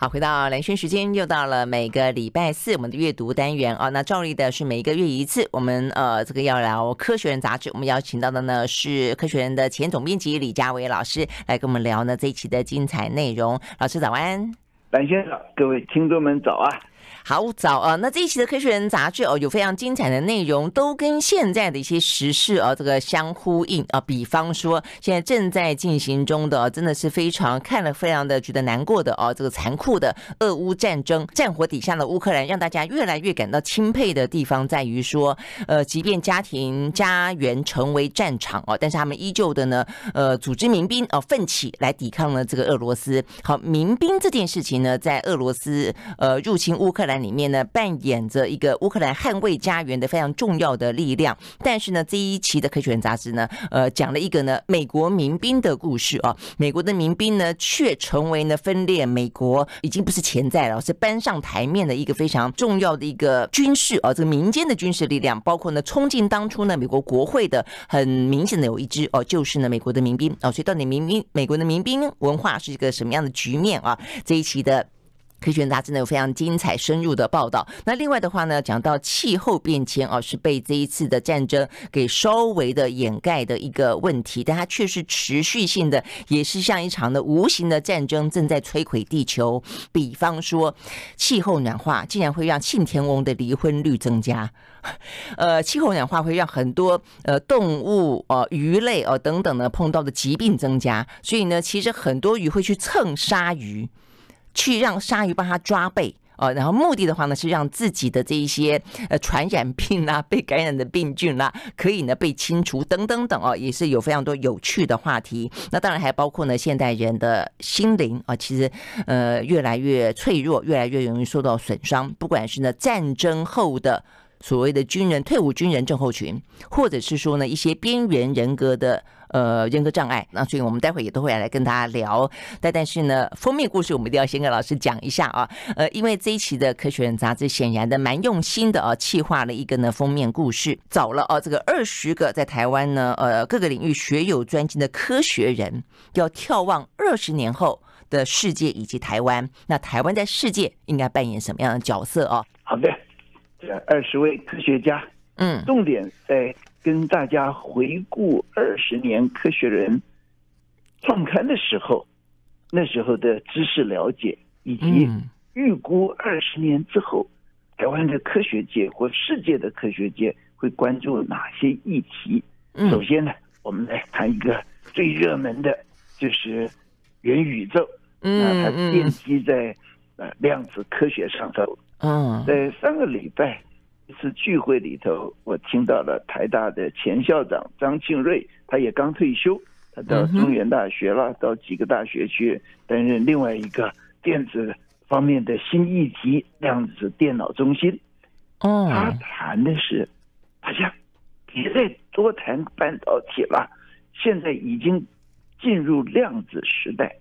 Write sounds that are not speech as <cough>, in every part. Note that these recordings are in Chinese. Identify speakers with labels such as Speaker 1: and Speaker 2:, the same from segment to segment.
Speaker 1: 好，回到蓝轩时间，又到了每个礼拜四我们的阅读单元啊。那照例的是每一个月一次，我们呃这个要聊《科学人》杂志，我们邀请到的呢是《科学人》的前总编辑李佳维老师来跟我们聊呢这一期的精彩内容。老师早安，
Speaker 2: 蓝轩早，各位听众们早啊。
Speaker 1: 好早啊！那这一期的《科学人》杂志哦，有非常精彩的内容，都跟现在的一些时事啊，这个相呼应啊。比方说，现在正在进行中的，真的是非常看了非常的觉得难过的哦，这个残酷的俄乌战争，战火底下的乌克兰，让大家越来越感到钦佩的地方在于说，呃，即便家庭家园成为战场哦，但是他们依旧的呢，呃，组织民兵哦，奋起来抵抗了这个俄罗斯。好，民兵这件事情呢，在俄罗斯呃入侵乌克兰。里面呢，扮演着一个乌克兰捍卫家园的非常重要的力量。但是呢，这一期的《科学人》杂志呢，呃，讲了一个呢美国民兵的故事啊。美国的民兵呢，却成为呢分裂美国已经不是潜在了，是搬上台面的一个非常重要的一个军事啊，这个民间的军事力量，包括呢冲进当初呢美国国会的很明显的有一支哦，就是呢美国的民兵啊。所以到底民兵美国的民兵文化是一个什么样的局面啊？这一期的。科学人杂志呢有非常精彩深入的报道。那另外的话呢，讲到气候变迁啊，是被这一次的战争给稍微的掩盖的一个问题，但它却是持续性的，也是像一场的无形的战争正在摧毁地球。比方说，气候暖化竟然会让信天翁的离婚率增加，呃，气候暖化会让很多呃动物呃鱼类、呃、等等呢碰到的疾病增加，所以呢，其实很多鱼会去蹭鲨鱼。去让鲨鱼帮他抓背哦，然后目的的话呢是让自己的这一些呃传染病啦、<laughs> 被感染的病菌啦，可以呢被清除等等等哦，也是有非常多有趣的话题。那当然还包括呢现代人的心灵啊，其实呃越来越脆弱，越来越容易受到损伤。不管是呢战争后的所谓的军人、退伍军人症候群，或者是说呢一些边缘人格的。呃，人格障碍，那所以我们待会也都会来跟大家聊。但但是呢，封面故事我们一定要先跟老师讲一下啊。呃，因为这一期的《科学人》杂志显然的蛮用心的啊，企划了一个呢封面故事，找了啊这个二十个在台湾呢呃各个领域学有专精的科学人，要眺望二十年后的世界以及台湾。那台湾在世界应该扮演什么样的角色啊？
Speaker 2: 好的，这二十位科学家，嗯，重点在。跟大家回顾二十年《科学人》创刊的时候，那时候的知识了解，以及预估二十年之后台湾的科学界或世界的科学界会关注哪些议题。首先呢，我们来谈一个最热门的，就是元宇宙。嗯它奠基在呃量子科学上头。嗯，在上个礼拜。一次聚会里头，我听到了台大的前校长张庆瑞，他也刚退休，他到中原大学了，到几个大学去担任另外一个电子方面的新议题——量子电脑中心。哦，他谈的是，大家别再多谈半导体了，现在已经进入量子时代，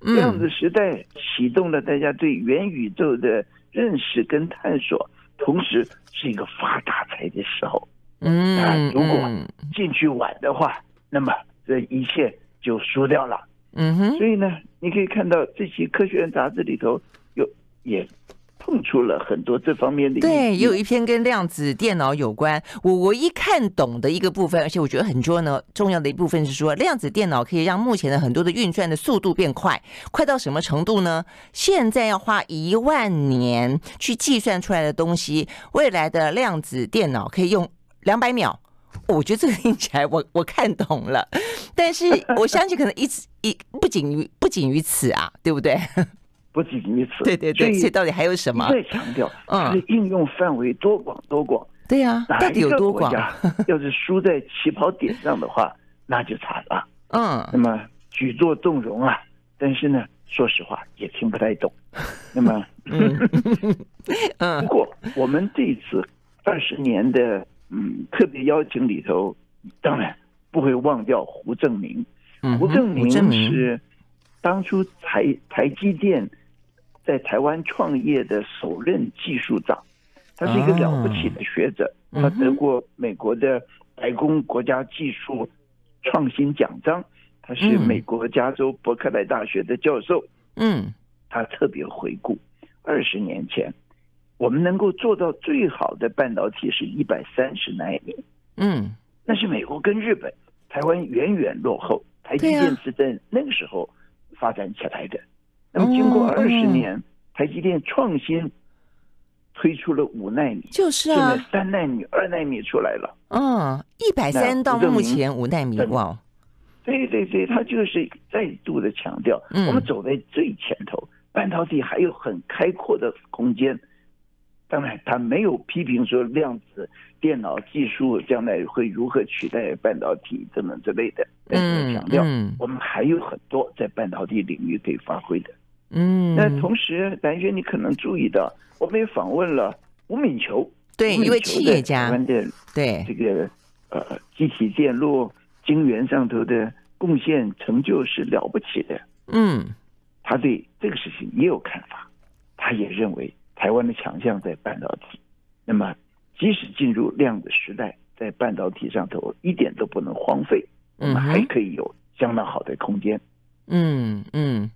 Speaker 2: 量子时代启动了大家对元宇宙的认识跟探索。同时是一个发大财的时候，嗯，啊，如果进去晚的话，那么这一切就输掉了，嗯哼。所以呢，你可以看到这期《科学人》杂志里头有也。碰出了很多这方面的，
Speaker 1: 对，也有一篇跟量子电脑有关。我唯一看懂的一个部分，而且我觉得很重要的重要的一部分是说，量子电脑可以让目前的很多的运算的速度变快，快到什么程度呢？现在要花一万年去计算出来的东西，未来的量子电脑可以用两百秒。我觉得这个听起来我 <laughs> 我看懂了，但是我相信可能一直一不仅于不仅于此啊，对不对？
Speaker 2: 不仅于此，
Speaker 1: 对对对，所以到底还有什么？
Speaker 2: 再强调，嗯，应用范围多广多广。
Speaker 1: 对呀，到底有多广？<laughs>
Speaker 2: 要是输在起跑点上的话，那就惨了。嗯，那么举座动容啊，但是呢，说实话也听不太懂。那么，<laughs> 嗯，<laughs> 不过我们这次二十年的嗯特别邀请里头，当然不会忘掉胡正明。胡正明是当初台台积电。在台湾创业的首任技术长，他是一个了不起的学者，他得过美国的白宫国家技术创新奖章，他是美国加州伯克莱大学的教授。嗯，他特别回顾二十年前，我们能够做到最好的半导体是一百三十奈米。
Speaker 1: 嗯，
Speaker 2: 那是美国跟日本，台湾远远落后。台积电是在那个时候发展起来的。那么经过二十年，台积电创新推出了五纳米，
Speaker 1: 就是啊，
Speaker 2: 现在三纳米、二纳米出来了。
Speaker 1: 嗯，一百三到目前五纳米，哇！
Speaker 2: 对对对，他就是再度的强调，我们走在最前头，半导体还有很开阔的空间。当然，他没有批评说量子电脑技术将来会如何取代半导体等等之类的，但是强调我们还有很多在半导体领域可以发挥的。
Speaker 1: 嗯，
Speaker 2: 那同时，南轩，你可能注意到，我们也访问了吴敏球，
Speaker 1: 对，一位企业家，对
Speaker 2: 这个呃，机体电路晶圆上头的贡献成就是了不起的。
Speaker 1: 嗯，
Speaker 2: 他对这个事情也有看法，他也认为。台湾的强项在半导体，那么即使进入量子时代，在半导体上头一点都不能荒废，我们还可以有相当好的空间。
Speaker 1: 嗯嗯。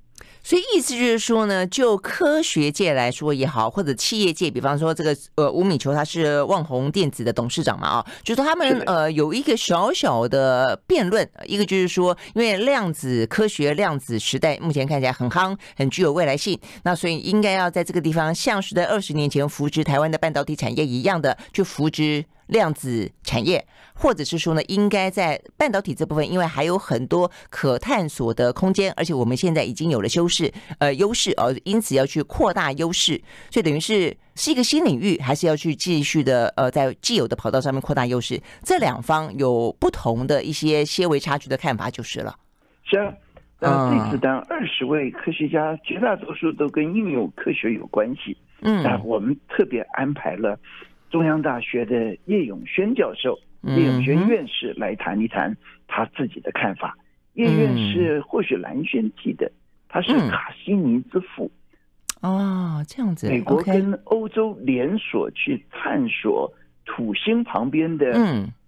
Speaker 1: 所以意思就是说呢，就科学界来说也好，或者企业界，比方说这个呃吴敏球他是旺宏电子的董事长嘛啊，就是他们呃有一个小小的辩论，一个就是说，因为量子科学、量子时代目前看起来很夯，很具有未来性，那所以应该要在这个地方像是在二十年前扶植台湾的半导体产业一样的去扶植。量子产业，或者是说呢，应该在半导体这部分，因为还有很多可探索的空间，而且我们现在已经有了优势，呃，优势哦，因此要去扩大优势，所以等于是是一个新领域，还是要去继续的呃，在既有的跑道上面扩大优势？这两方有不同的一些些微差距的看法，就是了。
Speaker 2: 是啊，那这次当二十位科学家，绝大多数都跟应用科学有关系。嗯，那我们特别安排了。中央大学的叶永轩教授、叶永轩院士来谈一谈他自己的看法。叶院士或许蓝轩记得，他是卡西尼之父。
Speaker 1: 哦，这样子。
Speaker 2: 美国跟欧洲连锁去探索土星旁边的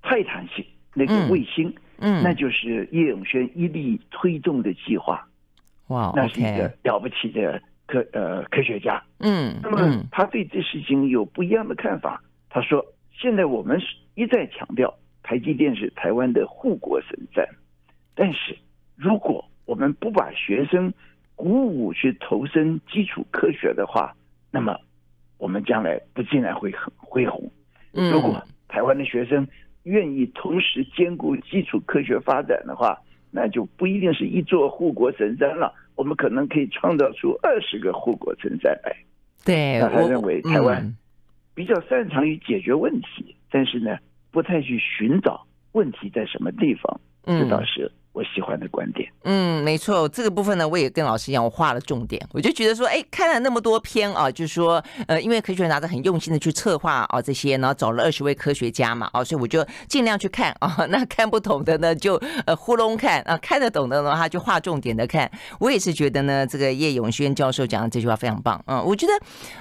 Speaker 2: 泰坦星那个卫星，嗯，那就是叶永轩一力推动的计划。
Speaker 1: 哇，
Speaker 2: 那是一个了不起的科呃科学家。
Speaker 1: 嗯，
Speaker 2: 那么他对这事情有不一样的看法。他说：“现在我们是一再强调台积电是台湾的护国神山，但是如果我们不把学生鼓舞去投身基础科学的话，那么我们将来不尽然会很恢宏。如果台湾的学生愿意同时兼顾基础科学发展的话，那就不一定是一座护国神山了，我们可能可以创造出二十个护国神山来。”
Speaker 1: 对，
Speaker 2: 那他认为台湾。比较擅长于解决问题，但是呢，不太去寻找问题在什么地方，这倒是。我喜欢的观点，
Speaker 1: 嗯，没错，这个部分呢，我也跟老师一样，我画了重点，我就觉得说，哎，看了那么多篇啊，就是说，呃，因为科学人拿着很用心的去策划啊这些，然后找了二十位科学家嘛，啊，所以我就尽量去看啊，那 <laughs> 看不懂的呢，就呃糊弄看啊，看得懂的呢，他就画重点的看。我也是觉得呢，这个叶永轩教授讲的这句话非常棒，嗯，我觉得，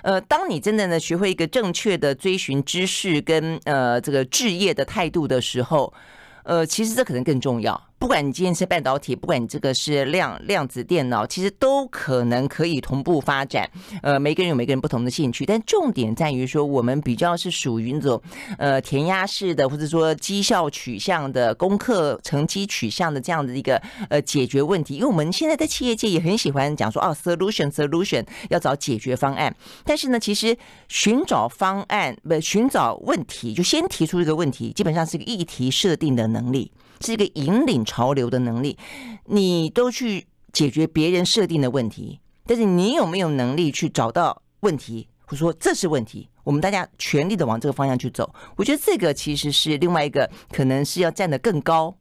Speaker 1: 呃，当你真的呢学会一个正确的追寻知识跟呃这个置业的态度的时候，呃，其实这可能更重要。不管你今天是半导体，不管你这个是量量子电脑，其实都可能可以同步发展。呃，每个人有每个人不同的兴趣，但重点在于说，我们比较是属于那种呃填鸭式的，或者说绩效取向的、功课成绩取向的这样的一个呃解决问题。因为我们现在在企业界也很喜欢讲说，哦，solution solution 要找解决方案。但是呢，其实寻找方案不寻找问题，就先提出一个问题，基本上是一个议题设定的能力。是一个引领潮流的能力，你都去解决别人设定的问题，但是你有没有能力去找到问题，或者说这是问题，我们大家全力的往这个方向去走。我觉得这个其实是另外一个可能是要站得更高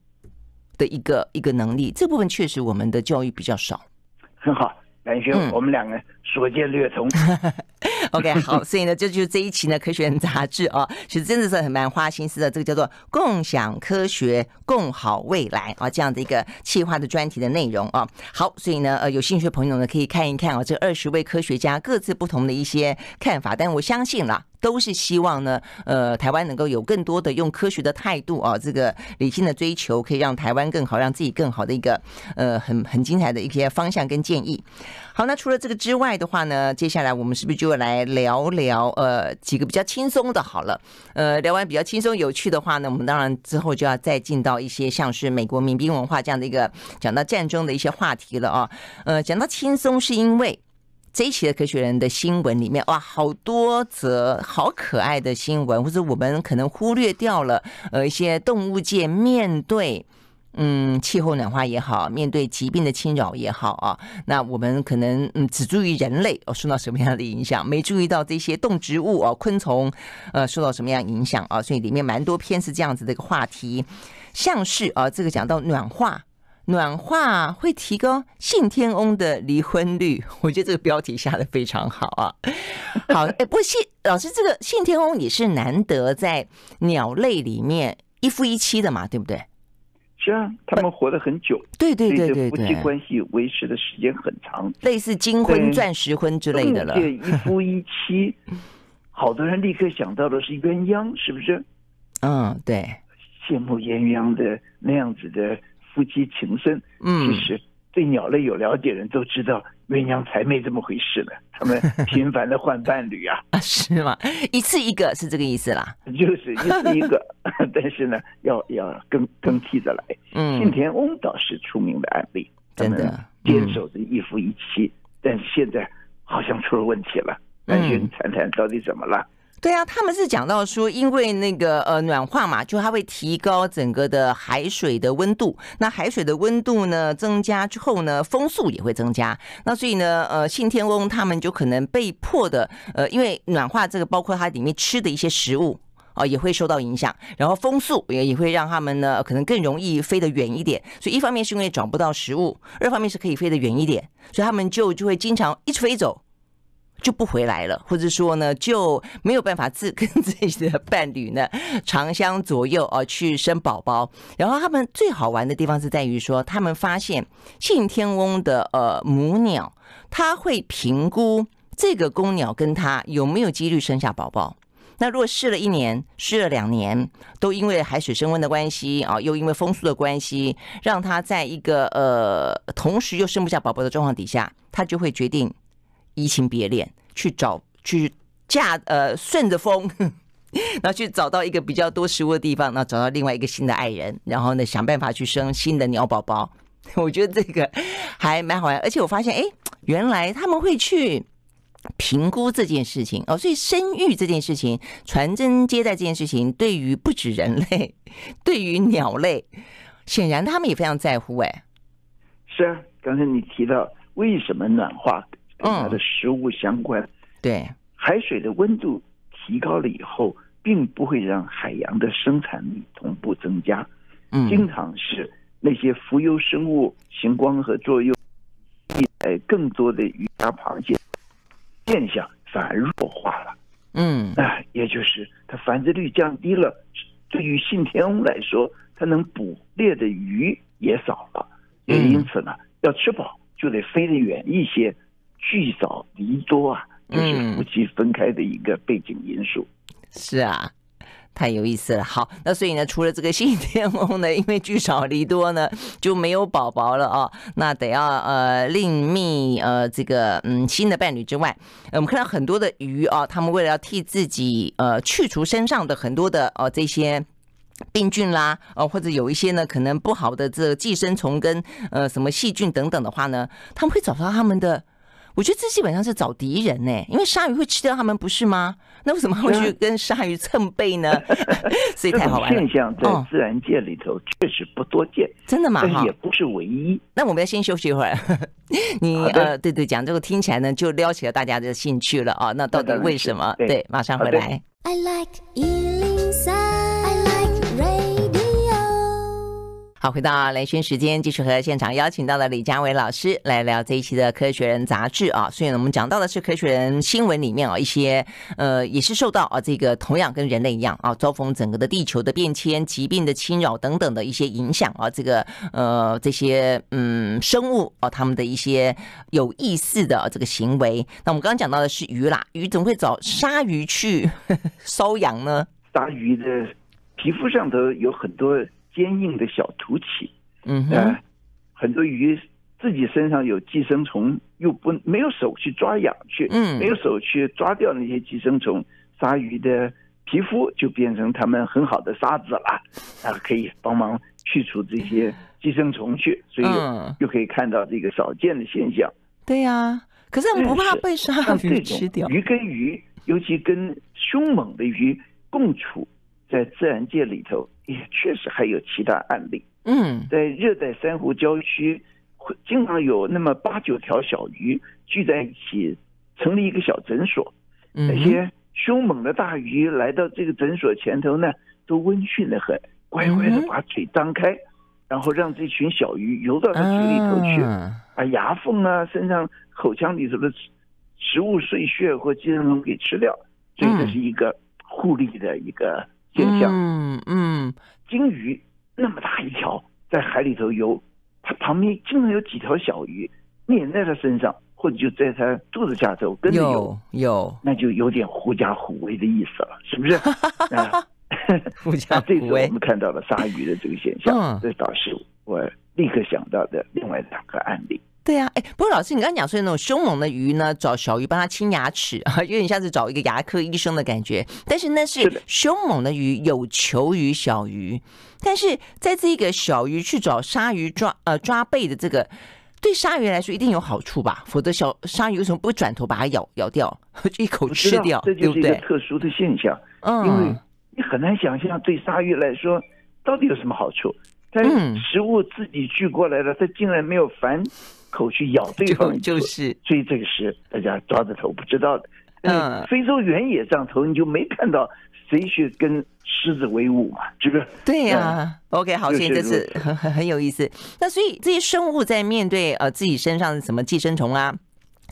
Speaker 1: 的一个一个能力。这部分确实我们的教育比较少。
Speaker 2: 很好，兰萱，我们两个所见略同。<laughs>
Speaker 1: OK，好，<laughs> 所以呢，这就是这一期呢《科学人》杂志啊，<laughs> 其实真的是很蛮花心思的。这个叫做“共享科学，共好未来”啊，这样的一个企划的专题的内容啊。好，所以呢，呃，有兴趣的朋友呢，可以看一看啊，这二十位科学家各自不同的一些看法。但我相信啦。都是希望呢，呃，台湾能够有更多的用科学的态度啊，这个理性的追求，可以让台湾更好，让自己更好的一个呃很很精彩的一些方向跟建议。好，那除了这个之外的话呢，接下来我们是不是就来聊聊呃几个比较轻松的？好了，呃，聊完比较轻松有趣的话呢，我们当然之后就要再进到一些像是美国民兵文化这样的一个讲到战争的一些话题了啊。呃，讲到轻松是因为。这一期的科学人的新闻里面，哇，好多则好可爱的新闻，或者我们可能忽略掉了，呃，一些动物界面对，嗯，气候暖化也好，面对疾病的侵扰也好啊，那我们可能嗯只注意人类哦受到什么样的影响，没注意到这些动植物哦昆虫呃受到什么样影响啊，所以里面蛮多篇是这样子的一个话题，像是啊这个讲到暖化。暖化会提高信天翁的离婚率，<laughs> 我觉得这个标题下的非常好啊。<laughs> 好，哎，不过信老师，这个信天翁也是难得在鸟类里面一夫一妻的嘛，对不对？
Speaker 2: 是啊，他们活得很久，
Speaker 1: 对对对对对，
Speaker 2: 夫妻关系维持的时间很长，
Speaker 1: 类似金婚、钻石婚之类的了。
Speaker 2: 对，一夫一妻，好多人立刻想到的是鸳鸯，是不是？
Speaker 1: 嗯，对，
Speaker 2: 羡慕鸳鸯的那样子的。夫妻情深，嗯，其实对鸟类有了解的人都知道，鸳鸯才没这么回事呢。<laughs> 他们频繁的换伴侣啊，
Speaker 1: 是吗？一次一个是这个意思啦，
Speaker 2: 就是一次一个，<laughs> 但是呢，要要更更替着来。嗯，信田翁倒是出名的案例，
Speaker 1: 真的
Speaker 2: 坚守着一夫一妻，但是现在好像出了问题了。那你谈谈到底怎么了？
Speaker 1: 对啊，他们是讲到说，因为那个呃暖化嘛，就它会提高整个的海水的温度。那海水的温度呢增加之后呢，风速也会增加。那所以呢，呃，信天翁他们就可能被迫的，呃，因为暖化这个包括它里面吃的一些食物啊，也会受到影响。然后风速也也会让他们呢可能更容易飞得远一点。所以一方面是因为找不到食物，二方面是可以飞得远一点，所以他们就就会经常一直飞走。就不回来了，或者说呢，就没有办法自 <laughs> 跟自己的伴侣呢长相左右啊去生宝宝。然后他们最好玩的地方是在于说，他们发现信天翁的呃母鸟，它会评估这个公鸟跟它有没有几率生下宝宝。那如果试了一年，试了两年，都因为海水升温的关系啊，又因为风速的关系，让它在一个呃同时又生不下宝宝的状况底下，它就会决定。移情别恋，去找去嫁呃顺着风，<laughs> 然后去找到一个比较多食物的地方，然后找到另外一个新的爱人，然后呢想办法去生新的鸟宝宝。<laughs> 我觉得这个还蛮好玩，而且我发现哎，原来他们会去评估这件事情哦，所以生育这件事情、传宗接代这件事情，对于不止人类，<laughs> 对于鸟类，显然他们也非常在乎。哎，
Speaker 2: 是啊，刚才你提到为什么暖化？跟它的食物相关，嗯、
Speaker 1: 对
Speaker 2: 海水的温度提高了以后，并不会让海洋的生产力同步增加。嗯，经常是那些浮游生物行光合作用，呃，更多的鱼虾螃蟹现象反而弱化了。嗯，啊，也就是它繁殖率降低了，对于信天翁来说，它能捕猎的鱼也少了。也因此呢，要吃饱就得飞得远一些。聚少离多啊，就是夫妻分开的一个背景因素。
Speaker 1: 嗯、是啊，太有意思了。好，那所以呢，除了这个信天翁呢，因为聚少离多呢，就没有宝宝了啊、哦。那得要呃另觅呃这个嗯新的伴侣之外，我们看到很多的鱼啊、哦，他们为了要替自己呃去除身上的很多的呃这些病菌啦，呃或者有一些呢可能不好的这个寄生虫跟呃什么细菌等等的话呢，他们会找到他们的。我觉得这基本上是找敌人呢，因为鲨鱼会吃掉他们，不是吗？那为什么会去跟鲨鱼蹭背呢？<laughs> 所以太好玩了。
Speaker 2: 现象在自然界里头确实不多见，
Speaker 1: 真的吗？
Speaker 2: 但也不是唯一。
Speaker 1: 那我们要先休息一会儿。<laughs> 你呃，对对，讲这个听起来呢，就撩起了大家的兴趣了啊。那到底为什么？对，马上回来。I like 103, I like. 好，回到兰萱时间，继续和现场邀请到了李佳伟老师来聊这一期的《科学人》杂志啊。所以呢，我们讲到的是《科学人》新闻里面啊一些呃，也是受到啊这个同样跟人类一样啊，遭逢整个的地球的变迁、疾病的侵扰等等的一些影响啊。这个呃这些嗯生物啊，他们的一些有意思的这个行为。那我们刚刚讲到的是鱼啦，鱼怎么会找鲨鱼去 <laughs> 搔痒呢？
Speaker 2: 鲨鱼的皮肤上头有很多。坚硬的小凸起，
Speaker 1: 嗯哼，呃，
Speaker 2: 很多鱼自己身上有寄生虫，又不没有手去抓痒去，
Speaker 1: 嗯，
Speaker 2: 没有手去抓掉那些寄生虫，鲨鱼的皮肤就变成它们很好的沙子了，<laughs> 啊，可以帮忙去除这些寄生虫去，所以又可以看到这个少见的现象。
Speaker 1: 对呀，啊，可是我们不怕被鲨鱼吃掉。
Speaker 2: 鱼跟鱼，尤其跟凶猛的鱼共处。在自然界里头，也确实还有其他案例。
Speaker 1: 嗯，
Speaker 2: 在热带珊瑚礁区，会经常有那么八九条小鱼聚在一起，成立一个小诊所。
Speaker 1: 嗯，
Speaker 2: 那些凶猛的大鱼来到这个诊所前头呢，都温驯的很，乖乖的把嘴张开，然后让这群小鱼游到它嘴里头去，把牙缝啊、身上口腔里头的食物碎屑或寄生虫给吃掉。所以这是一个互利的一个。现象，
Speaker 1: 嗯嗯，
Speaker 2: 鲸鱼那么大一条在海里头游，它旁边经常有几条小鱼黏在它身上，或者就在它肚子下头跟着游，
Speaker 1: 有，有
Speaker 2: 那就有点狐假虎威的意思了，是不是？<laughs> <laughs> <laughs> 啊，
Speaker 1: 狐假虎威。
Speaker 2: 这次我们看到了鲨鱼的这个现象，嗯，这倒是我立刻想到的另外两个案例。
Speaker 1: 对啊，哎，不过老师，你刚刚讲说那种凶猛的鱼呢，找小鱼帮它清牙齿啊，<laughs> 有点像是找一个牙科医生的感觉。但是那是凶猛的鱼有求于小鱼，但是在这个小鱼去找鲨鱼抓呃抓背的这个，对鲨鱼来说一定有好处吧？否则小鲨鱼为什么不转头把它咬咬掉，<laughs> 一口吃掉？
Speaker 2: 这就是一个特殊的现象，
Speaker 1: 嗯，
Speaker 2: 因为你很难想象对鲨鱼来说到底有什么好处。但食物自己聚过来了，它竟然没有反。口去咬对方
Speaker 1: 就，就是，
Speaker 2: 所以这个是大家抓着头不知道的。嗯，非洲原野上头你就没看到谁去跟狮子为伍嘛？是不是？
Speaker 1: 对呀、啊嗯。OK，好，现在这是很很很有意思。那所以这些生物在面对呃自己身上的什么寄生虫啊、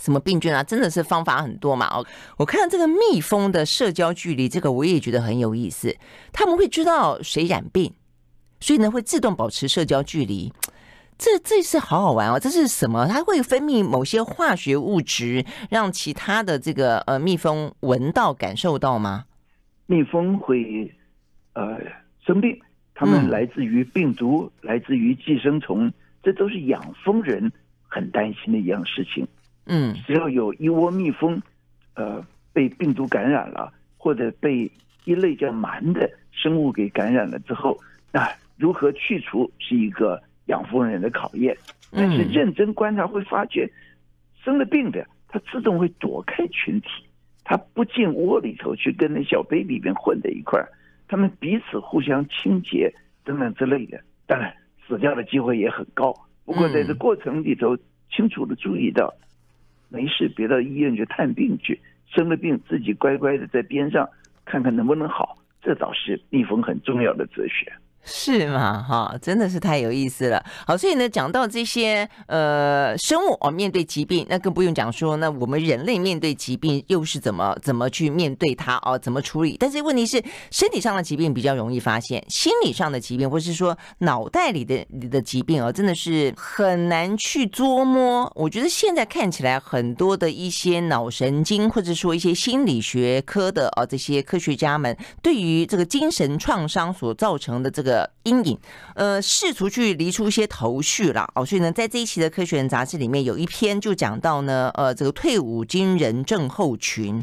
Speaker 1: 什么病菌啊，真的是方法很多嘛？哦，我看到这个蜜蜂的社交距离，这个我也觉得很有意思。他们会知道谁染病，所以呢会自动保持社交距离。这这是好好玩哦！这是什么？它会分泌某些化学物质，让其他的这个呃蜜蜂闻到、感受到吗？
Speaker 2: 蜜蜂会呃生病，它们来自于病毒，嗯、来自于寄生虫，这都是养蜂人很担心的一样事情。
Speaker 1: 嗯，
Speaker 2: 只要有一窝蜜蜂呃被病毒感染了，或者被一类叫螨的生物给感染了之后，那如何去除是一个。养蜂人的考验，但是认真观察会发觉，生了病的他自动会躲开群体，他不进窝里头去跟那小 baby 们混在一块儿，他们彼此互相清洁等等之类的。当然，死掉的机会也很高。不过在这过程里头，清楚的注意到，没事别到医院去探病去，生了病自己乖乖的在边上看看能不能好，这倒是蜜蜂很重要的哲学。
Speaker 1: 是吗？哈，真的是太有意思了。好，所以呢，讲到这些呃生物哦，面对疾病，那更不用讲说，那我们人类面对疾病又是怎么怎么去面对它哦，怎么处理？但是问题是，身体上的疾病比较容易发现，心理上的疾病，或是说脑袋里的里的疾病哦，真的是很难去捉摸。我觉得现在看起来，很多的一些脑神经，或者说一些心理学科的哦，这些科学家们，对于这个精神创伤所造成的这个。的阴影，呃，试图去理出一些头绪了哦，所以呢，在这一期的《科学人》杂志里面有一篇就讲到呢，呃，这个退伍军人症候群，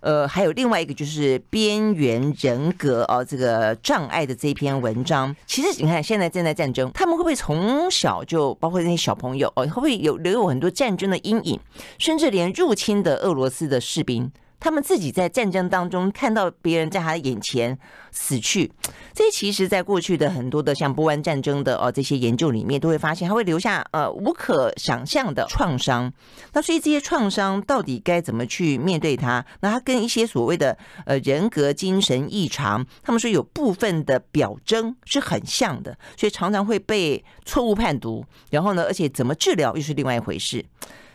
Speaker 1: 呃，还有另外一个就是边缘人格哦，这个障碍的这篇文章。其实你看，现在正在战争，他们会不会从小就包括那些小朋友哦，会不会有留有很多战争的阴影，甚至连入侵的俄罗斯的士兵他们自己在战争当中看到别人在他的眼前死去，这其实在过去的很多的像波湾战争的哦这些研究里面，都会发现他会留下呃无可想象的创伤。那所以这些创伤到底该怎么去面对它？那他跟一些所谓的呃人格精神异常，他们说有部分的表征是很像的，所以常常会被错误判读。然后呢，而且怎么治疗又是另外一回事。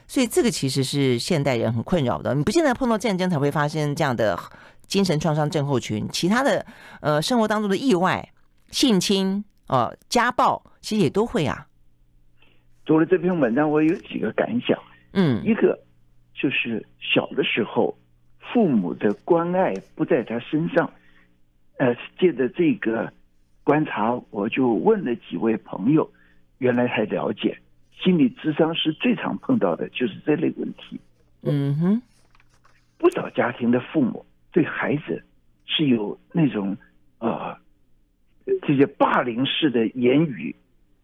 Speaker 1: 所以这个其实是现代人很困扰的。你不见得碰到战争才会发生这样的精神创伤症候群，其他的呃生活当中的意外、性侵、呃家暴，其实也都会啊。
Speaker 2: 读了这篇文章，我有几个感想。
Speaker 1: 嗯，
Speaker 2: 一个就是小的时候父母的关爱不在他身上。呃，借着这个观察，我就问了几位朋友，原来还了解。心理智商是最常碰到的就是这类问题。
Speaker 1: 嗯哼，
Speaker 2: 不少家庭的父母对孩子是有那种呃这些霸凌式的言语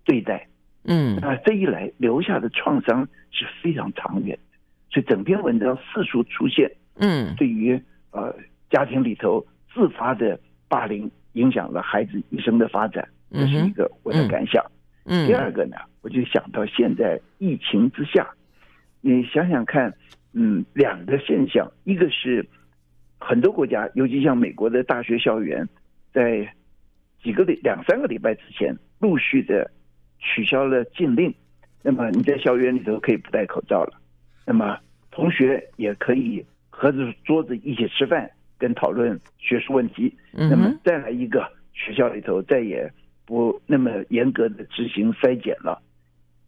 Speaker 2: 对待。
Speaker 1: 嗯，
Speaker 2: 啊，这一来留下的创伤是非常长远的。所以整篇文章四处出现。
Speaker 1: 嗯，
Speaker 2: 对于呃家庭里头自发的霸凌影响了孩子一生的发展，这是一个我的感想。
Speaker 1: 嗯，
Speaker 2: 第二个呢？我就想到现在疫情之下，你想想看，嗯，两个现象，一个是很多国家，尤其像美国的大学校园，在几个礼两三个礼拜之前，陆续的取消了禁令，那么你在校园里头可以不戴口罩了，那么同学也可以合着桌子一起吃饭，跟讨论学术问题，那么再来一个学校里头再也不那么严格的执行筛检了。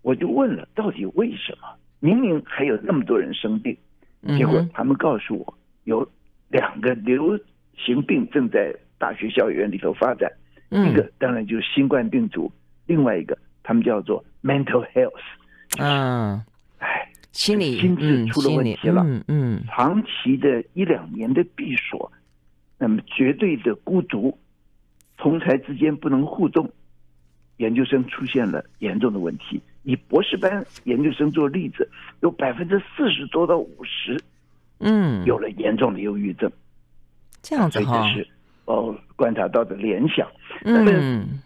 Speaker 2: 我就问了，到底为什么？明明还有那么多人生病，结果他们告诉我，有两个流行病正在大学校园里头发展。一个当然就是新冠病毒，另外一个他们叫做 mental health，
Speaker 1: 嗯，
Speaker 2: 哎，
Speaker 1: 心理
Speaker 2: 心智出了问题了。
Speaker 1: 嗯嗯，
Speaker 2: 长期的一两年的闭锁，那么绝对的孤独，同才之间不能互动，研究生出现了严重的问题。以博士班研究生做例子，有百分之四十多到五十，
Speaker 1: 嗯，
Speaker 2: 有了严重的忧郁症，
Speaker 1: 这样子哈，
Speaker 2: 这是哦观察到的联想。
Speaker 1: 嗯，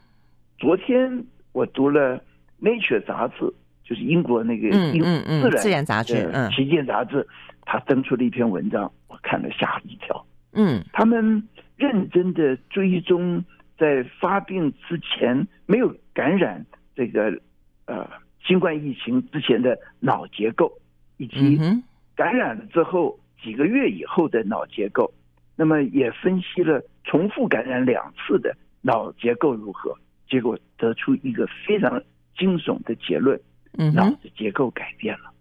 Speaker 2: 昨天我读了《Nature》杂志，就是英国那个英
Speaker 1: 嗯嗯
Speaker 2: 自然
Speaker 1: 自然杂志，嗯，
Speaker 2: 旗舰杂志，他登出了一篇文章，我看了吓了一跳。
Speaker 1: 嗯，
Speaker 2: 他们认真的追踪在发病之前没有感染这个呃。新冠疫情之前的脑结构，以及感染了之后几个月以后的脑结构，那么也分析了重复感染两次的脑结构如何，结果得出一个非常惊悚的结论：脑子结构改变了。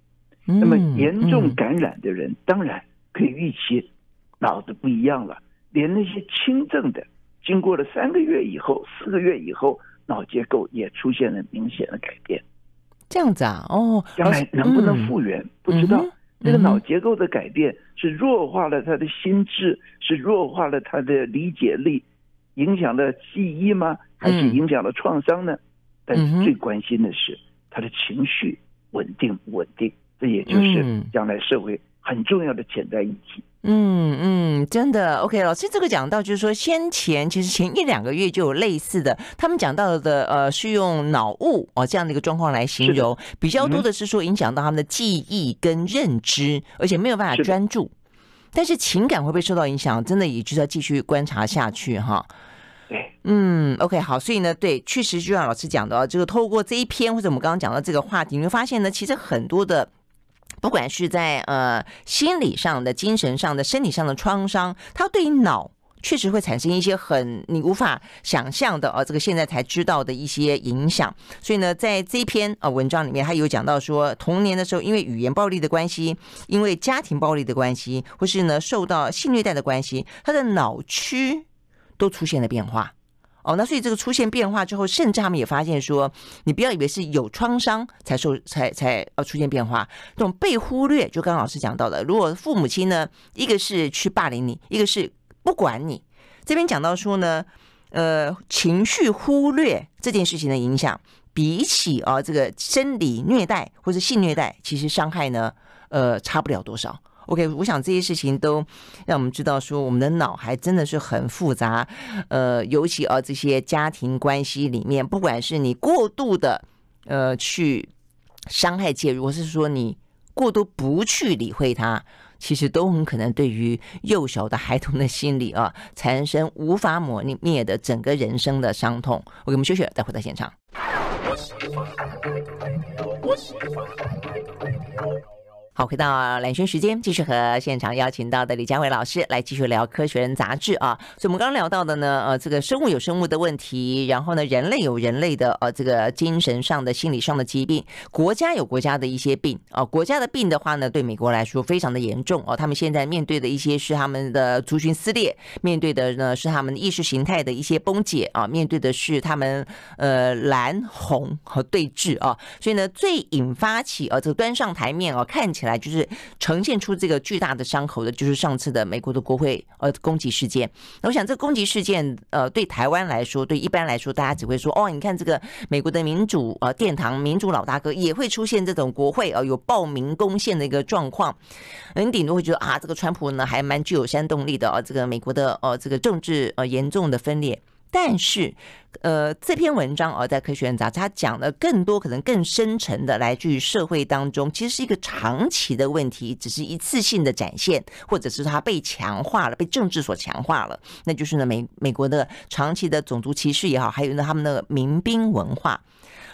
Speaker 2: 那么严重感染的人当然可以预期脑子不一样了，连那些轻症的，经过了三个月以后、四个月以后，脑结构也出现了明显的改变。
Speaker 1: 这样子啊，哦，
Speaker 2: 将来能不能复原，嗯、不知道。这、嗯、个脑结构的改变是弱化了他的心智，是弱化了他的理解力，影响了记忆吗？还是影响了创伤呢？嗯、但是最关心的是他的情绪稳定不稳定，这也就是将来社会很重要的潜在议题。
Speaker 1: 嗯嗯，真的 OK，老师这个讲到就是说，先前其实前一两个月就有类似的，他们讲到的呃是用脑雾哦这样的一个状况来形容，比较多的是说影响到他们的记忆跟认知，而且没有办法专注，但是情感会不会受到影响，真的也就是要继续观察下去哈。
Speaker 2: 对，
Speaker 1: 嗯，OK，好，所以呢，对，确实就像老师讲的，这个透过这一篇或者我们刚刚讲到这个话题，你会发现呢，其实很多的。不管是在呃心理上的、精神上的、身体上的创伤，它对于脑确实会产生一些很你无法想象的呃，这个现在才知道的一些影响。所以呢，在这篇呃文章里面，他有讲到说，童年的时候因为语言暴力的关系，因为家庭暴力的关系，或是呢受到性虐待的关系，他的脑区都出现了变化。哦，那所以这个出现变化之后，甚至他们也发现说，你不要以为是有创伤才受才才呃出现变化，这种被忽略，就刚老师讲到的，如果父母亲呢，一个是去霸凌你，一个是不管你，这边讲到说呢，呃，情绪忽略这件事情的影响，比起啊这个生理虐待或者性虐待，其实伤害呢，呃，差不了多少。OK，我想这些事情都让我们知道说，我们的脑还真的是很复杂。呃，尤其啊，这些家庭关系里面，不管是你过度的呃去伤害介入，或是说你过度不去理会它，其实都很可能对于幼小的孩童的心理啊，产生无法抹灭的整个人生的伤痛。我给我们休息了，再回到现场。好，回到蓝轩时间，继续和现场邀请到的李佳伟老师来继续聊《科学人》杂志啊。所以，我们刚刚聊到的呢，呃，这个生物有生物的问题，然后呢，人类有人类的呃，这个精神上的、心理上的疾病，国家有国家的一些病啊。国家的病的话呢，对美国来说非常的严重哦。他们现在面对的一些是他们的族群撕裂，面对的呢是他们意识形态的一些崩解啊，面对的是他们呃蓝红和对峙啊。所以呢，最引发起呃这个端上台面哦，看起。来来就是呈现出这个巨大的伤口的，就是上次的美国的国会呃攻击事件。那我想这个攻击事件呃对台湾来说，对一般来说，大家只会说哦，你看这个美国的民主呃殿堂民主老大哥也会出现这种国会呃有暴民攻陷的一个状况。你顶多会觉得啊，这个川普呢还蛮具有煽动力的啊，这个美国的呃这个政治呃严重的分裂。但是，呃，这篇文章而在《科学人》杂志，他讲的更多可能更深层的，来自于社会当中，其实是一个长期的问题，只是一次性的展现，或者是它被强化了，被政治所强化了。那就是呢，美美国的长期的种族歧视也好，还有呢他们的民兵文化。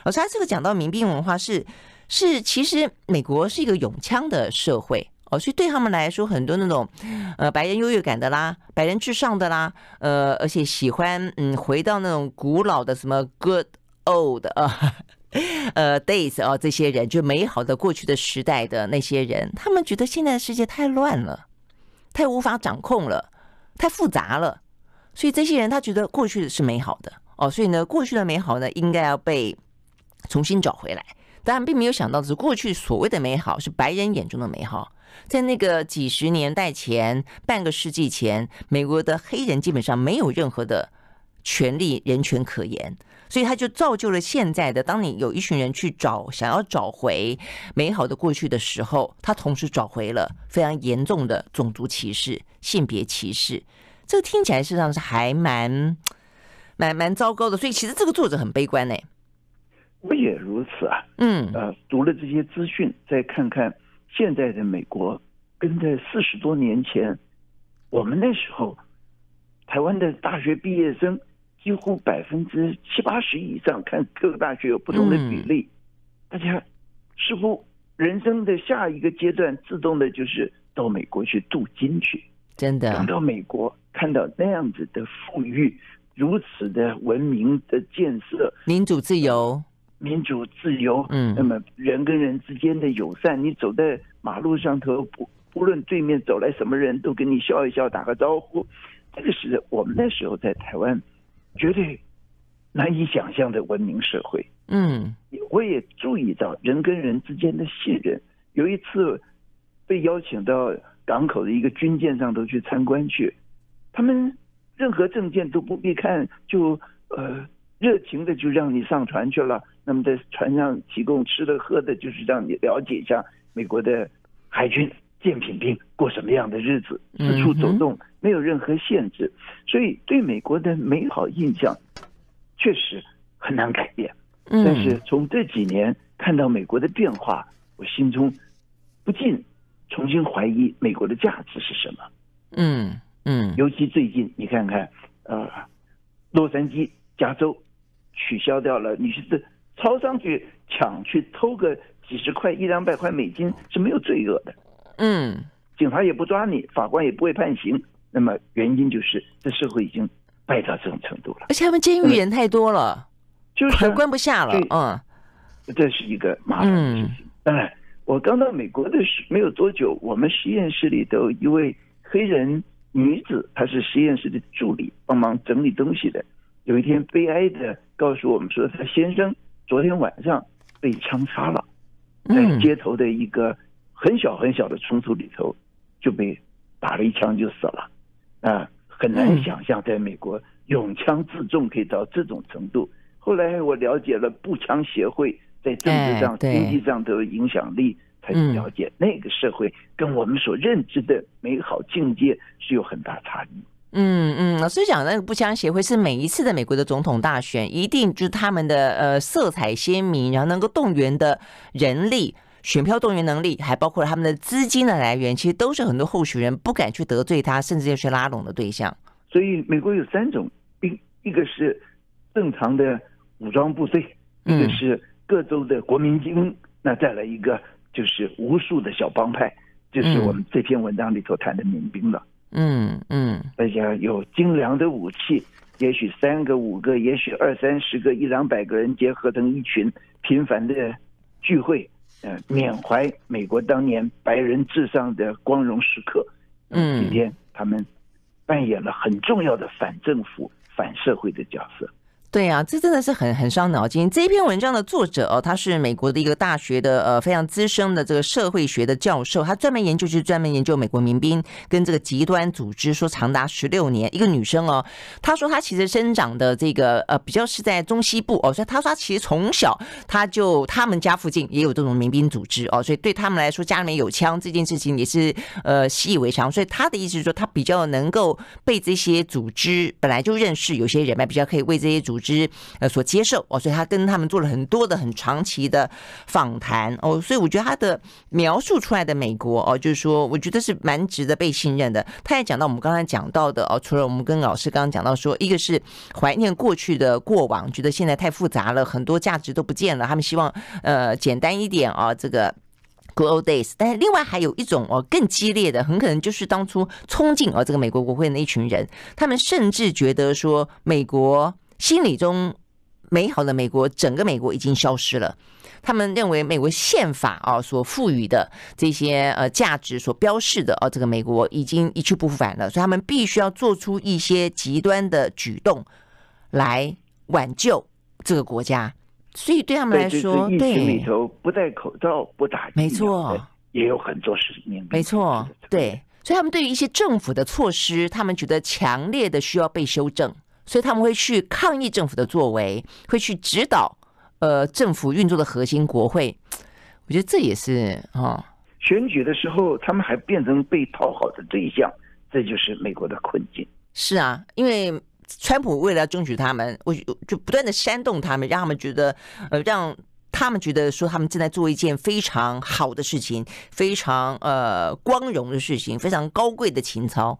Speaker 1: 而他这个讲到民兵文化是是，其实美国是一个拥枪的社会。哦，所以对他们来说，很多那种，呃，白人优越感的啦，白人至上的啦，呃，而且喜欢嗯，回到那种古老的什么 good old 啊，呃，days 啊，这些人就美好的过去的时代的那些人，他们觉得现在的世界太乱了，太无法掌控了，太复杂了，所以这些人他觉得过去的是美好的哦，所以呢，过去的美好呢，应该要被重新找回来。但并没有想到的是，过去所谓的美好是白人眼中的美好。在那个几十年代前，半个世纪前，美国的黑人基本上没有任何的权利、人权可言，所以他就造就了现在的。当你有一群人去找，想要找回美好的过去的时候，他同时找回了非常严重的种族歧视、性别歧视。这个听起来实际上是还蛮蛮蛮糟糕的。所以其实这个作者很悲观呢。
Speaker 2: 我也如此啊。嗯，呃，读了这些资讯，再看看。现在的美国跟在四十多年前，我们那时候，台湾的大学毕业生几乎百分之七八十以上，看各个大学有不同的比例，大家似乎人生的下一个阶段，自动的就是到美国去镀金去。
Speaker 1: 真的，
Speaker 2: 等到美国看到那样子的富裕，如此的文明的建设，
Speaker 1: 民主自由。
Speaker 2: 民主自由，嗯，那么人跟人之间的友善，你走在马路上头，不不论对面走来什么人都跟你笑一笑，打个招呼，这个是我们那时候在台湾绝对难以想象的文明社会。嗯，我也注意到人跟人之间的信任。有一次被邀请到港口的一个军舰上头去参观去，他们任何证件都不必看，就呃。热情的就让你上船去了。那么在船上提供吃的喝的，就是让你了解一下美国的海军舰艇兵过什么样的日子，四处走动没有任何限制，所以对美国的美好印象确实很难改变。但是从这几年看到美国的变化，我心中不禁重新怀疑美国的价值是什么。嗯嗯，尤其最近你看看，呃，洛杉矶、加州。取消掉了，你是超商去抢去偷个几十块一两百块美金是没有罪恶的，嗯，警察也不抓你，法官也不会判刑。那么原因就是这社会已经败到这种程度了，
Speaker 1: 而且他们监狱人太多了，就是关不下了，嗯，
Speaker 2: 这是一个麻烦的事情。当然，我刚到美国的时没有多久，我们实验室里头一位黑人女子，她是实验室的助理，帮忙整理东西的。有一天，悲哀的告诉我们说，他先生昨天晚上被枪杀了，在街头的一个很小很小的冲突里头就被打了一枪就死了。啊，很难想象在美国拥枪自重可以到这种程度。后来我了解了步枪协会在政治上、经济上的影响力，才了解那个社会跟我们所认知的美好境界是有很大差异。
Speaker 1: 嗯嗯，老师讲那个步枪协会是每一次的美国的总统大选，一定就是他们的呃色彩鲜明，然后能够动员的人力、选票动员能力，还包括他们的资金的来源，其实都是很多候选人不敢去得罪他，甚至要去拉拢的对象。
Speaker 2: 所以美国有三种，一一个是正常的武装部队，一个是各州的国民军，嗯、那再来一个就是无数的小帮派，就是我们这篇文章里头谈的民兵了。
Speaker 1: 嗯嗯，
Speaker 2: 而且有精良的武器，也许三个五个，也许二三十个，一两百个人结合成一群频繁的聚会，呃，缅怀美国当年白人至上的光荣时刻。
Speaker 1: 嗯，
Speaker 2: 今天他们扮演了很重要的反政府、反社会的角色。
Speaker 1: 对啊，这真的是很很伤脑筋。这一篇文章的作者哦，他是美国的一个大学的呃非常资深的这个社会学的教授，他专门研究就是专门研究美国民兵跟这个极端组织，说长达十六年。一个女生哦，她说她其实生长的这个呃比较是在中西部哦，所以她说她其实从小她就他们家附近也有这种民兵组织哦，所以对他们来说家里面有枪这件事情也是呃习以为常。所以他的意思是说，他比较能够被这些组织本来就认识，有些人脉比较可以为这些组之呃所接受哦，所以他跟他们做了很多的很长期的访谈哦，所以我觉得他的描述出来的美国哦，就是说我觉得是蛮值得被信任的。他也讲到我们刚才讲到的哦，除了我们跟老师刚刚讲到说，一个是怀念过去的过往，觉得现在太复杂了，很多价值都不见了，他们希望呃简单一点啊，这个 good old days。但是另外还有一种哦更激烈的，很可能就是当初冲进哦这个美国国会那一群人，他们甚至觉得说美国。心理中美好的美国，整个美国已经消失了。他们认为美国宪法啊所赋予的这些呃价值所标示的啊，这个美国已经一去不复返了。所以他们必须要做出一些极端的举动来挽救这个国家。所以对他们来说，对，
Speaker 2: 里头不戴口罩、不打疫苗，
Speaker 1: 没错，
Speaker 2: 也有很多事情。
Speaker 1: 没错，对。所以他们对于一些政府的措施，他们觉得强烈的需要被修正。所以他们会去抗议政府的作为，会去指导呃政府运作的核心国会。<tsk> 我觉得这也是啊、哦，
Speaker 2: 选举的时候他们还变成被讨好的对象，这就是美国的困境。
Speaker 1: 是啊，因为川普为了要争取他们，我就不断的煽动他们，让他们觉得呃让他们觉得说他们正在做一件非常好的事情，非常呃光荣的事情，非常高贵的情操。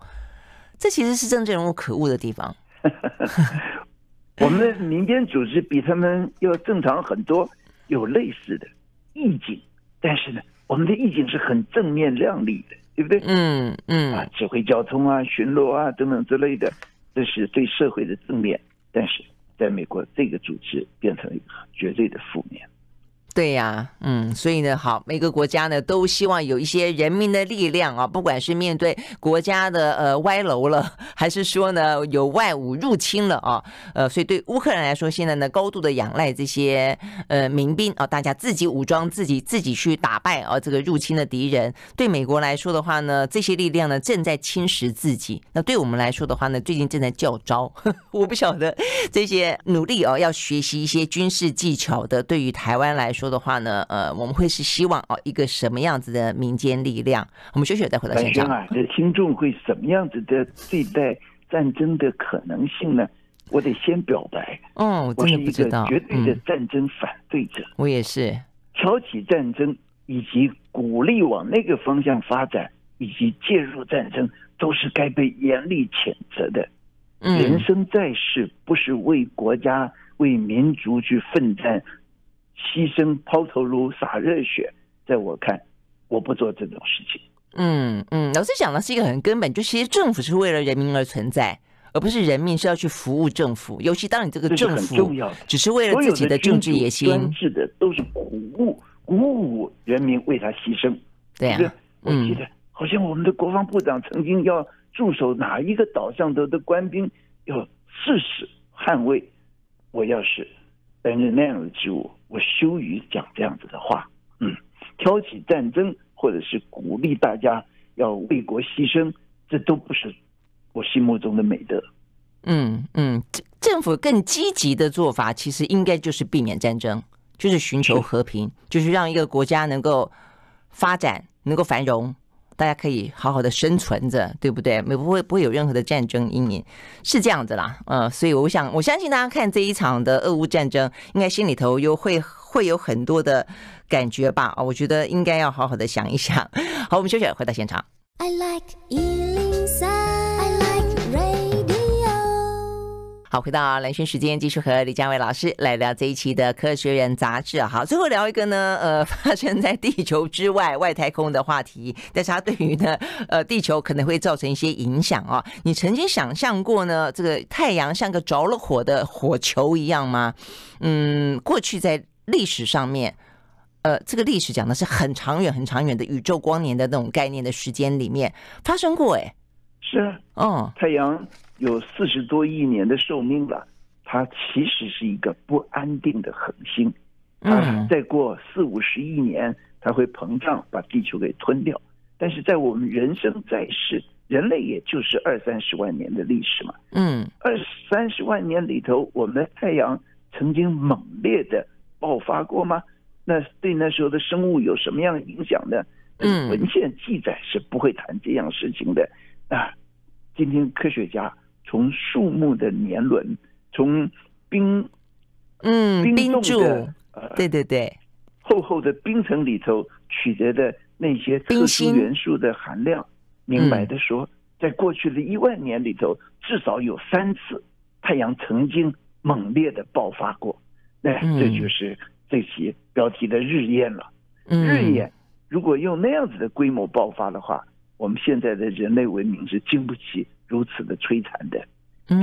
Speaker 1: 这其实是政治人物可恶的地方。<laughs>
Speaker 2: 我们的民间组织比他们要正常很多，有类似的意境，但是呢，我们的意境是很正面亮丽的，对不对？
Speaker 1: 嗯嗯
Speaker 2: 啊，指挥交通啊、巡逻啊等等之类的，这是对社会的正面。但是在美国，这个组织变成了一个绝对的负面。
Speaker 1: 对呀、嗯，所以呢，好，每个国家呢都希望有一些人民的力量啊，不管是面对国家的呃歪楼了，<laughs> 还是说呢有外侮入侵了啊，呃，所以对乌克兰来说，现在呢高度的仰赖这些呃民兵啊，大家自己武装自己，自己去打败啊这个入侵的敌人。对美国来说的话呢，这些力量呢正在侵蚀自己。那对我们来说的话呢，最近正在教招，<laughs> 我不晓得这些努力啊，要学习一些军事技巧的，对于台湾来说。说的话呢，呃，我们会是希望哦，一个什么样子的民间力量？我们休息再回到现场。
Speaker 2: 啊，这听众会什么样子的对待战争的可能性呢？我得先表白，
Speaker 1: 嗯，我真的不知道，
Speaker 2: 绝对的战争反对者。
Speaker 1: 我也是，
Speaker 2: 挑起战争以及鼓励往那个方向发展，以及介入战争，都是该被严厉谴责的。嗯，人生在世，不是为国家、为民族去奋战。牺牲、抛头颅、洒热血，在我看，我不做这种事情。
Speaker 1: 嗯嗯，老师讲的是一个很根本，就其实政府是为了人民而存在，而不是人民是要去服务政府。尤其当你这个政府只是为了自己的政治野心，专
Speaker 2: 制的都是鼓舞鼓舞人民为他牺牲。
Speaker 1: 对啊，
Speaker 2: 我记得好像我们的国防部长曾经要驻守哪一个岛上头的官兵要誓死捍卫。我要是担任那样的职务。我羞于讲这样子的话，嗯，挑起战争或者是鼓励大家要为国牺牲，这都不是我心目中的美德。
Speaker 1: 嗯嗯，政政府更积极的做法，其实应该就是避免战争，就是寻求和平，就是让一个国家能够发展，能够繁荣。大家可以好好的生存着，对不对？没不会不会有任何的战争阴影，是这样子啦。嗯，所以我想，我相信大家看这一场的俄乌战争，应该心里头又会会有很多的感觉吧？啊，我觉得应该要好好的想一想。好，我们休息，回到现场。I like you. 好，回到蓝轩时间，继续和李佳伟老师来聊这一期的《科学人》杂志啊。好，最后聊一个呢，呃，发生在地球之外外太空的话题，但是它对于呢，呃，地球可能会造成一些影响啊。你曾经想象过呢，这个太阳像个着了火的火球一样吗？嗯，过去在历史上面，呃，这个历史讲的是很长远、很长远的宇宙光年的那种概念的时间里面发生过，哎，
Speaker 2: 是啊，
Speaker 1: 哦，
Speaker 2: 太阳。有四十多亿年的寿命了，它其实是一个不安定的恒星，它，再过四五十亿年，它会膨胀，把地球给吞掉。但是在我们人生在世，人类也就是二三十万年的历史嘛，
Speaker 1: 嗯，
Speaker 2: 二三十万年里头，我们的太阳曾经猛烈的爆发过吗？那对那时候的生物有什么样的影响呢？嗯，文献记载是不会谈这样事情的啊。今天科学家。从树木的年轮，从冰，
Speaker 1: 嗯，
Speaker 2: 冰冻
Speaker 1: 的，呃，对对对，
Speaker 2: 厚厚的冰层里头取得的那些特殊元素的含量，明白的说，在过去的一万年里头，至少有三次太阳曾经猛烈的爆发过。那这就是这期标题的日焰了。日焰如果用那样子的规模爆发的话，我们现在的人类文明是经不起。如此的摧残的，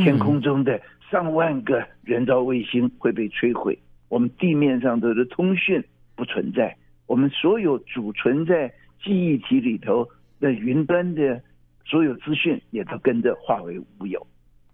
Speaker 2: 天空中的上万个人造卫星会被摧毁，我们地面上的通讯不存在，我们所有储存在记忆体里头的云端的所有资讯也都跟着化为乌有。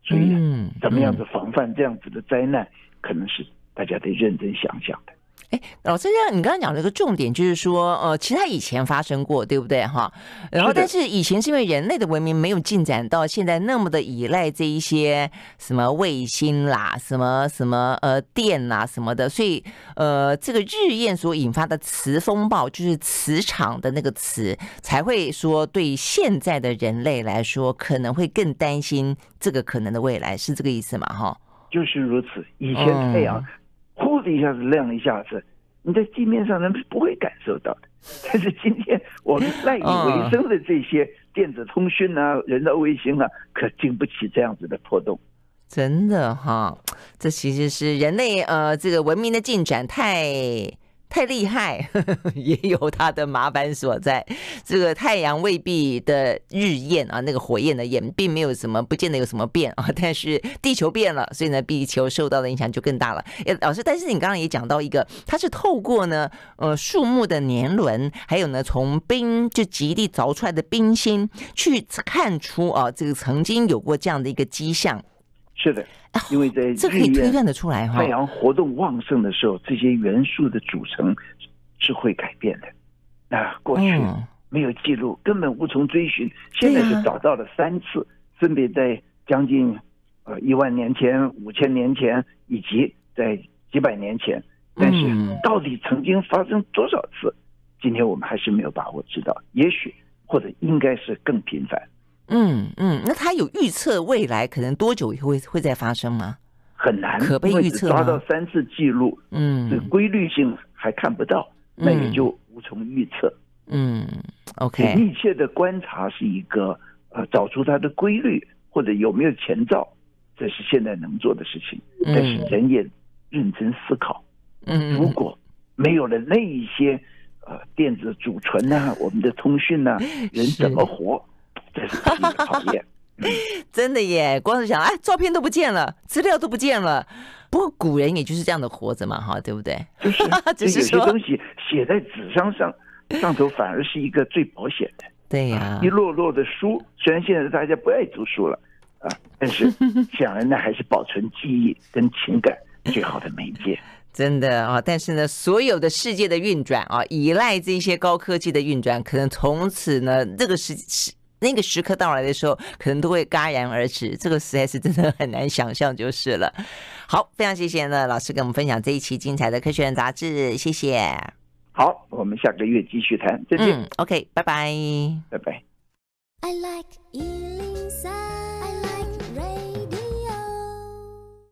Speaker 2: 所以，怎么样子防范这样子的灾难，可能是大家得认真想想的。
Speaker 1: 哎，老师，你刚刚讲了一个重点，就是说，呃，其实它以前发生过，对不对？哈，然后，但是以前是因为人类的文明没有进展到现在那么的依赖这一些什么卫星啦，什么什么呃电啦什么的，所以呃，这个日焰所引发的磁风暴，就是磁场的那个磁，才会说对现在的人类来说可能会更担心这个可能的未来，是这个意思吗？哈，
Speaker 2: 就是如此。以前太阳。嗯呼的一下子亮一下子，你在地面上人是不会感受到的。但是今天我们赖以为生的这些电子通讯啊、人造卫星啊，可经不起这样子的破洞。
Speaker 1: 真的哈，这其实是人类呃这个文明的进展太。太厉害呵呵，<laughs> 也有它的麻烦所在。这个太阳未必的日焰啊，那个火焰的焰，并没有什么，不见得有什么变啊。<laughs> 但是地球变了，所以呢，地球受到的影响就更大了。诶，老师，但是你刚刚也讲到一个，它是透过呢，呃，树木的年轮，还有呢，从冰就极地凿出来的冰芯，去看出啊，这个曾经有过这样的一个迹象。
Speaker 2: 是的，因为在日、哦、
Speaker 1: 这可以推断得出来哈。
Speaker 2: 太阳活动旺盛的时候，这些元素的组成是会改变的。啊过去没有记录，根本无从追寻。现在是找到了三次，分别在将近呃一万年前、五千年前，以及在几百年前。但是到底曾经发生多少次，今天我们还是没有把握知道。也许或者应该是更频繁。
Speaker 1: 嗯嗯，那他有预测未来可能多久以后会会再发生吗？
Speaker 2: 很难，
Speaker 1: 可被预测。
Speaker 2: 抓到三次记录，嗯，这规律性还看不到，那也就无从预测。
Speaker 1: 嗯，OK，
Speaker 2: 密切的观察是一个呃，找出它的规律或者有没有前兆，这是现在能做的事情。但是人也认真思考，嗯，如果没有了那一些呃电子储存呐、啊，我们的通讯呐、<laughs> 啊，人怎么活？<laughs>
Speaker 1: 真的耶！光是想，哎，照片都不见了，资料都不见了。不过古人也就是这样的活着嘛，哈，对不对？<laughs>
Speaker 2: 就是，<laughs> 就是有些东西写在纸张上，上头反而是一个最保险的。
Speaker 1: 对呀，
Speaker 2: 一摞摞的书，虽然现在大家不爱读书了啊，但是想来呢，还是保存记忆跟情感最好的媒介。
Speaker 1: 真的啊，但是呢，所有的世界的运转啊，依赖这些高科技的运转，可能从此呢，这个是是。那个时刻到来的时候，可能都会戛然而止。这个实在是真的很难想象，就是了。好，非常谢谢呢老师跟我们分享这一期精彩的《科学人》杂志，谢谢。
Speaker 2: 好，我们下个月继续谈，再见。
Speaker 1: 嗯，OK，拜拜，
Speaker 2: 拜拜。I like